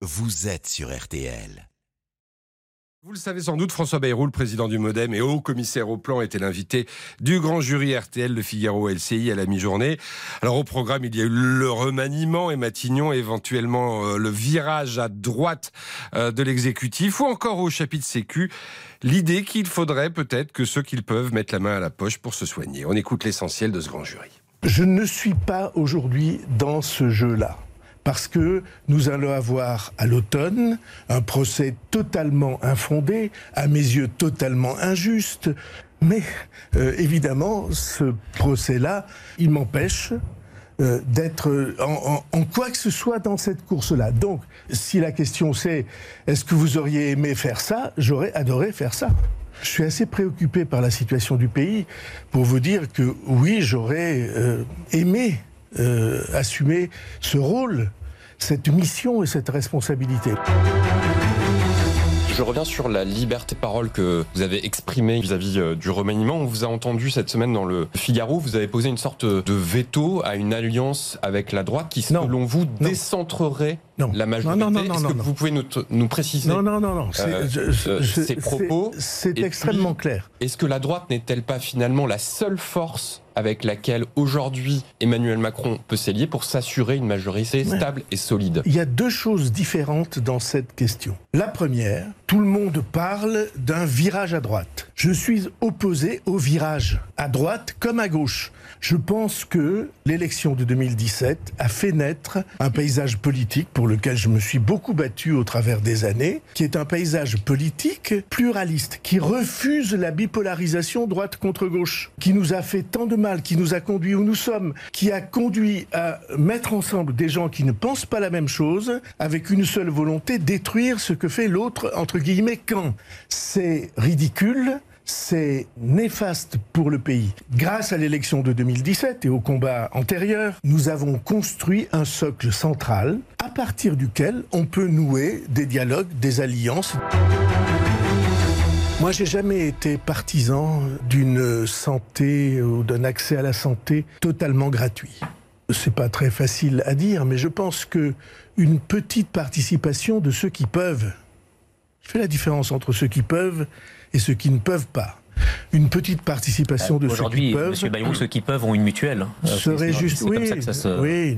vous êtes sur RTL. Vous le savez sans doute, François Bayrou, le président du Modem et haut commissaire au plan, était l'invité du grand jury RTL, Le Figaro LCI à la mi-journée. Alors au programme, il y a eu le remaniement et Matignon, éventuellement euh, le virage à droite euh, de l'exécutif, ou encore au chapitre Sécu, l'idée qu'il faudrait peut-être que ceux qui le peuvent mettent la main à la poche pour se soigner. On écoute l'essentiel de ce grand jury. Je ne suis pas aujourd'hui dans ce jeu-là parce que nous allons avoir à l'automne un procès totalement infondé, à mes yeux totalement injuste. Mais euh, évidemment, ce procès-là, il m'empêche euh, d'être en, en, quoi que ce soit dans cette course-là. Donc, si la question c'est est-ce que vous auriez aimé faire ça, j'aurais adoré faire ça. Je suis assez préoccupé par la situation du pays pour vous dire que oui, j'aurais euh, aimé euh, assumer ce rôle, cette mission et cette responsabilité. Je reviens sur la liberté de parole que vous avez exprimée vis-à-vis euh, du remaniement. On vous a entendu cette semaine dans le Figaro. Vous avez posé une sorte de veto à une alliance avec la droite qui, selon vous, décentrerait la majorité. Non, non, non, Est-ce que vous pouvez nous, nous, préciser Non, non, non, non. Euh, ces propos C'est extrêmement clair. Est-ce que la droite n'est-elle pas finalement la seule force avec laquelle aujourd'hui Emmanuel Macron peut s'allier pour s'assurer une majorité stable et solide Il y a deux choses différentes dans cette question. La première, tout le monde parle d'un virage à droite. Je suis opposé au virage à droite comme à gauche. Je pense que l'élection de 2017 a fait naître un paysage politique pour lequel je me suis beaucoup battu au travers des années, qui est un paysage politique pluraliste, qui refuse la bipolarisation droite contre gauche, qui nous a fait tant de mal, qui nous a conduit où nous sommes, qui a conduit à mettre ensemble des gens qui ne pensent pas la même chose, avec une seule volonté, détruire ce que fait l'autre, entre guillemets, quand. C'est ridicule, c'est néfaste pour le pays. Grâce à l'élection de 2017 et au combat antérieur, nous avons construit un socle central à partir duquel on peut nouer des dialogues, des alliances. Moi, j'ai jamais été partisan d'une santé ou d'un accès à la santé totalement gratuit. C'est pas très facile à dire, mais je pense que une petite participation de ceux qui peuvent. Je fais la différence entre ceux qui peuvent et ceux qui ne peuvent pas. Une petite participation de ceux qui peuvent. Aujourd'hui, Bayrou, ceux qui peuvent ont une mutuelle. Serait juste. Oui, se... oui.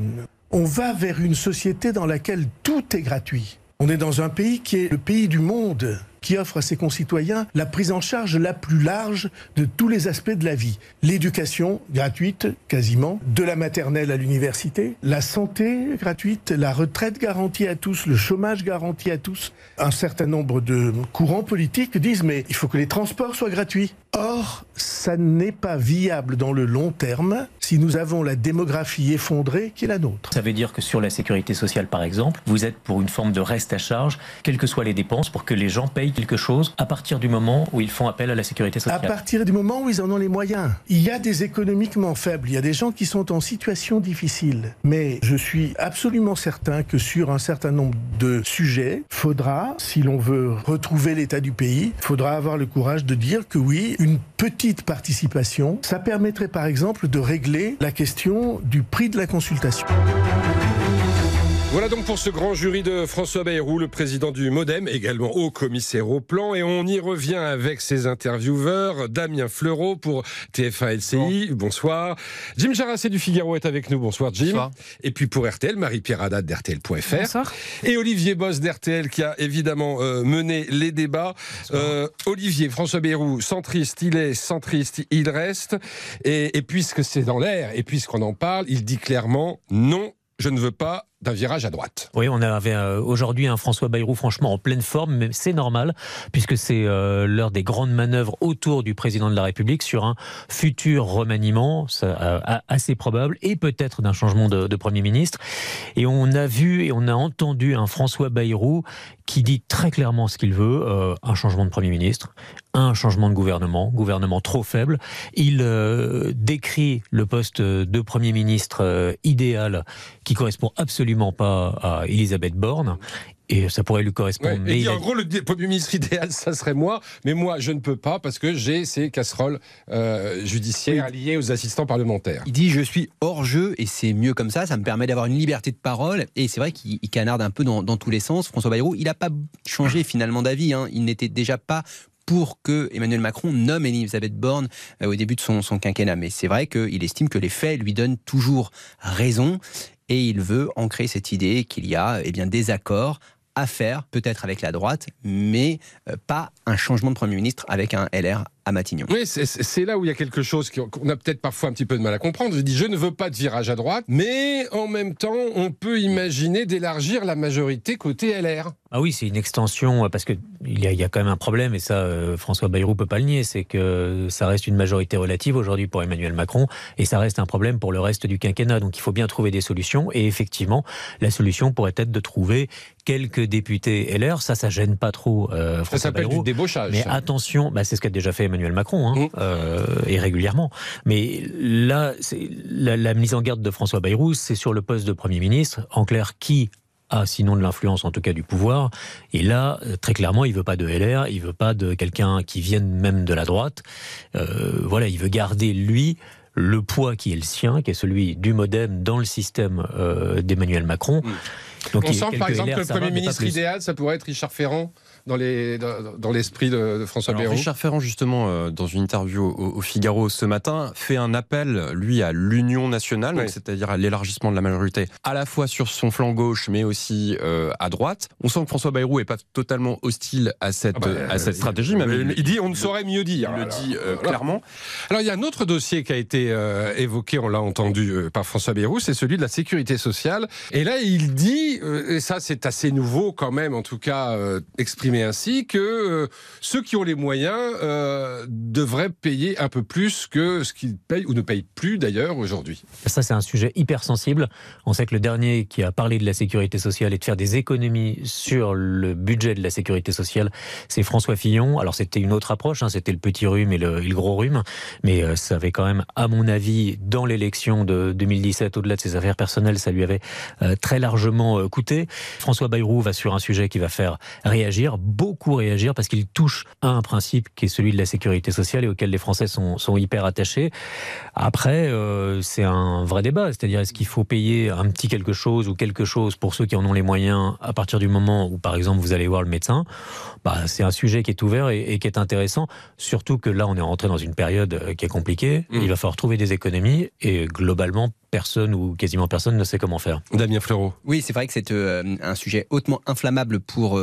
On va vers une société dans laquelle tout est gratuit. On est dans un pays qui est le pays du monde qui offre à ses concitoyens la prise en charge la plus large de tous les aspects de la vie. L'éducation gratuite, quasiment, de la maternelle à l'université, la santé gratuite, la retraite garantie à tous, le chômage garanti à tous. Un certain nombre de courants politiques disent mais il faut que les transports soient gratuits. Or, ça n'est pas viable dans le long terme si nous avons la démographie effondrée qui est la nôtre. Ça veut dire que sur la sécurité sociale, par exemple, vous êtes pour une forme de reste à charge, quelles que soient les dépenses, pour que les gens payent quelque chose à partir du moment où ils font appel à la sécurité sociale. À partir du moment où ils en ont les moyens. Il y a des économiquement faibles, il y a des gens qui sont en situation difficile. Mais je suis absolument certain que sur un certain nombre de sujets, faudra, si l'on veut retrouver l'état du pays, faudra avoir le courage de dire que oui, une petite participation, ça permettrait par exemple de régler la question du prix de la consultation. Voilà donc pour ce grand jury de François Bayrou, le président du Modem, également haut commissaire au plan. Et on y revient avec ses intervieweurs. Damien Fleureau pour TF1 LCI. Bonsoir. Jim Jarassé du Figaro est avec nous. Bonsoir, Jim. Bonsoir. Et puis pour RTL, Marie-Pierre Haddad d'RTL.fr. Bonsoir. Et Olivier Boss d'RTL qui a évidemment euh, mené les débats. Euh, Olivier, François Bayrou, centriste, il est centriste, il reste. Et, et puisque c'est dans l'air et puisqu'on en parle, il dit clairement non, je ne veux pas d'un virage à droite. Oui, on avait euh, aujourd'hui un François Bayrou franchement en pleine forme, mais c'est normal, puisque c'est euh, l'heure des grandes manœuvres autour du président de la République sur un futur remaniement euh, assez probable, et peut-être d'un changement de, Premier ministre. Et on a vu et on a entendu un François Bayrou qui dit très clairement ce qu'il veut, un changement de Premier ministre, un changement de gouvernement, gouvernement trop faible. Il décrit le poste de Premier ministre idéal qui correspond absolument pas à Elisabeth Borne et ça pourrait lui correspondre. mais en gros, le Premier ministre idéal, ça serait moi, mais moi, je ne peux pas parce que j'ai ces casseroles euh, judiciaires liées aux assistants parlementaires. Il dit Je suis hors jeu et c'est mieux comme ça, ça me permet d'avoir une liberté de parole. Et c'est vrai qu'il canarde un peu dans, tous les sens. François Bayrou, il n'a pas changé finalement d'avis. Hein. Il n'était déjà pas pour que Emmanuel Macron nomme Elisabeth Borne euh, au début de son, son quinquennat. Mais c'est vrai qu'il estime que les faits lui donnent toujours raison et il veut ancrer cette idée qu'il y a eh des accords à faire, peut-être avec la droite, mais euh, pas un changement de Premier ministre avec un LR à Matignon. Oui, c'est là où il y a quelque chose qu'on a peut-être parfois un petit peu de mal à comprendre. Je dis, je ne veux pas de virage à droite, mais en même temps, on peut imaginer d'élargir la majorité côté LR. Ah oui, c'est une extension, parce qu'il y, a, y a quand même un problème, et ça, euh, François Bayrou peut pas le nier, c'est que ça reste une majorité relative aujourd'hui pour Emmanuel Macron, et ça reste un problème pour le reste du quinquennat. Donc il faut bien trouver des solutions, et effectivement, la solution pourrait être de trouver quelques députés LR. Ça, ça gêne pas trop euh, François Ça s'appelle du débauchage. Mais attention, bah, c'est ce qu'a déjà fait Emmanuel Macron, hein, mmh. euh, et régulièrement. Mais là, la, la mise en garde de François Bayrou, c'est sur le poste de Premier ministre. En clair, qui a sinon de l'influence, en tout cas du pouvoir. Et là, euh, très clairement, il veut pas de LR, il veut pas de quelqu'un qui vienne même de la droite. Euh, voilà, il veut garder lui le poids qui est le sien, qui est celui du MoDem dans le système euh, d'Emmanuel Macron. Mmh. Donc, On sent par exemple que le Premier ministre idéal, ça pourrait être Richard Ferrand dans l'esprit dans, de, François Bayrou. Richard Ferrand, justement, euh, dans une interview au, Figaro ce matin, fait un appel, lui, à l'union nationale, c'est-à-dire à, l'élargissement de la majorité, à la fois sur son flanc gauche, mais aussi euh, à droite. On sent que François Bayrou n'est pas totalement hostile à cette, ah bah, à cette stratégie. Même il, dit on ne saurait mieux dire. Il le dit euh, clairement. Alors, il y a un autre dossier qui a été évoqué, on l'a entendu par François Bayrou, c'est celui de la sécurité sociale. Et là, il dit, et ça c'est assez nouveau quand même, en tout cas exprimé ainsi que euh, ceux qui ont les moyens euh, devraient payer un peu plus que ce qu'ils payent ou ne payent plus d'ailleurs aujourd'hui. Ça, c'est un sujet hyper sensible. On sait que le dernier qui a parlé de la sécurité sociale et de faire des économies sur le budget de la sécurité sociale, c'est François Fillon. Alors, c'était une autre approche, hein, c'était le petit rhume et le, gros rhume, mais euh, ça avait quand même, à mon avis, dans l'élection de 2017, au-delà de ses affaires personnelles, ça lui avait très largement coûté. François Bayrou va sur un sujet qui va faire réagir beaucoup réagir parce qu'il touche à un principe qui est celui de la sécurité sociale et auquel les Français sont, sont hyper attachés. Après, euh, c'est un vrai débat, c'est-à-dire est-ce qu'il faut payer un petit quelque chose ou quelque chose pour ceux qui en ont les moyens à partir du moment où, par exemple, vous allez voir le médecin? Bah, C'est un sujet qui est ouvert et, qui est intéressant, surtout que là, on est rentré dans une période euh, qui est compliquée. Mmh. Il va falloir trouver des économies et globalement, personne ou quasiment personne ne sait comment faire. Damien Fleureau. Oui, c'est vrai que c'est euh, un sujet hautement inflammable pour,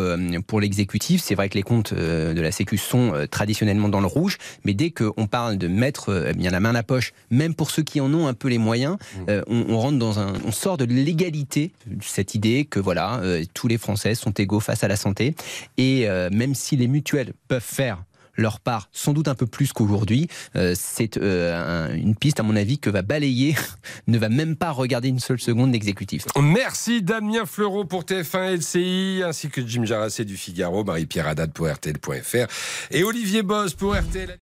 pour l'exécutif. C'est vrai que les comptes de la Sécu sont traditionnellement dans le rouge, mais dès qu'on parle de mettre bien la main à la poche même pour ceux qui en ont un peu les moyens, mmh. euh, on, rentre dans un, on sort de l'égalité, cette idée que voilà, euh, tous les Français sont égaux face à la santé, et euh, même si les mutuelles peuvent faire leur part sans doute un peu plus qu'aujourd'hui. c'est une piste, à mon avis, que va balayer, ne va même pas regarder une seule seconde l'exécutif. Merci Damien Fleureau pour TF1 LCI, ainsi que Jim Jarassé du Figaro, Marie-Pierre Haddad pour RTL.fr et Olivier Boss pour RTL.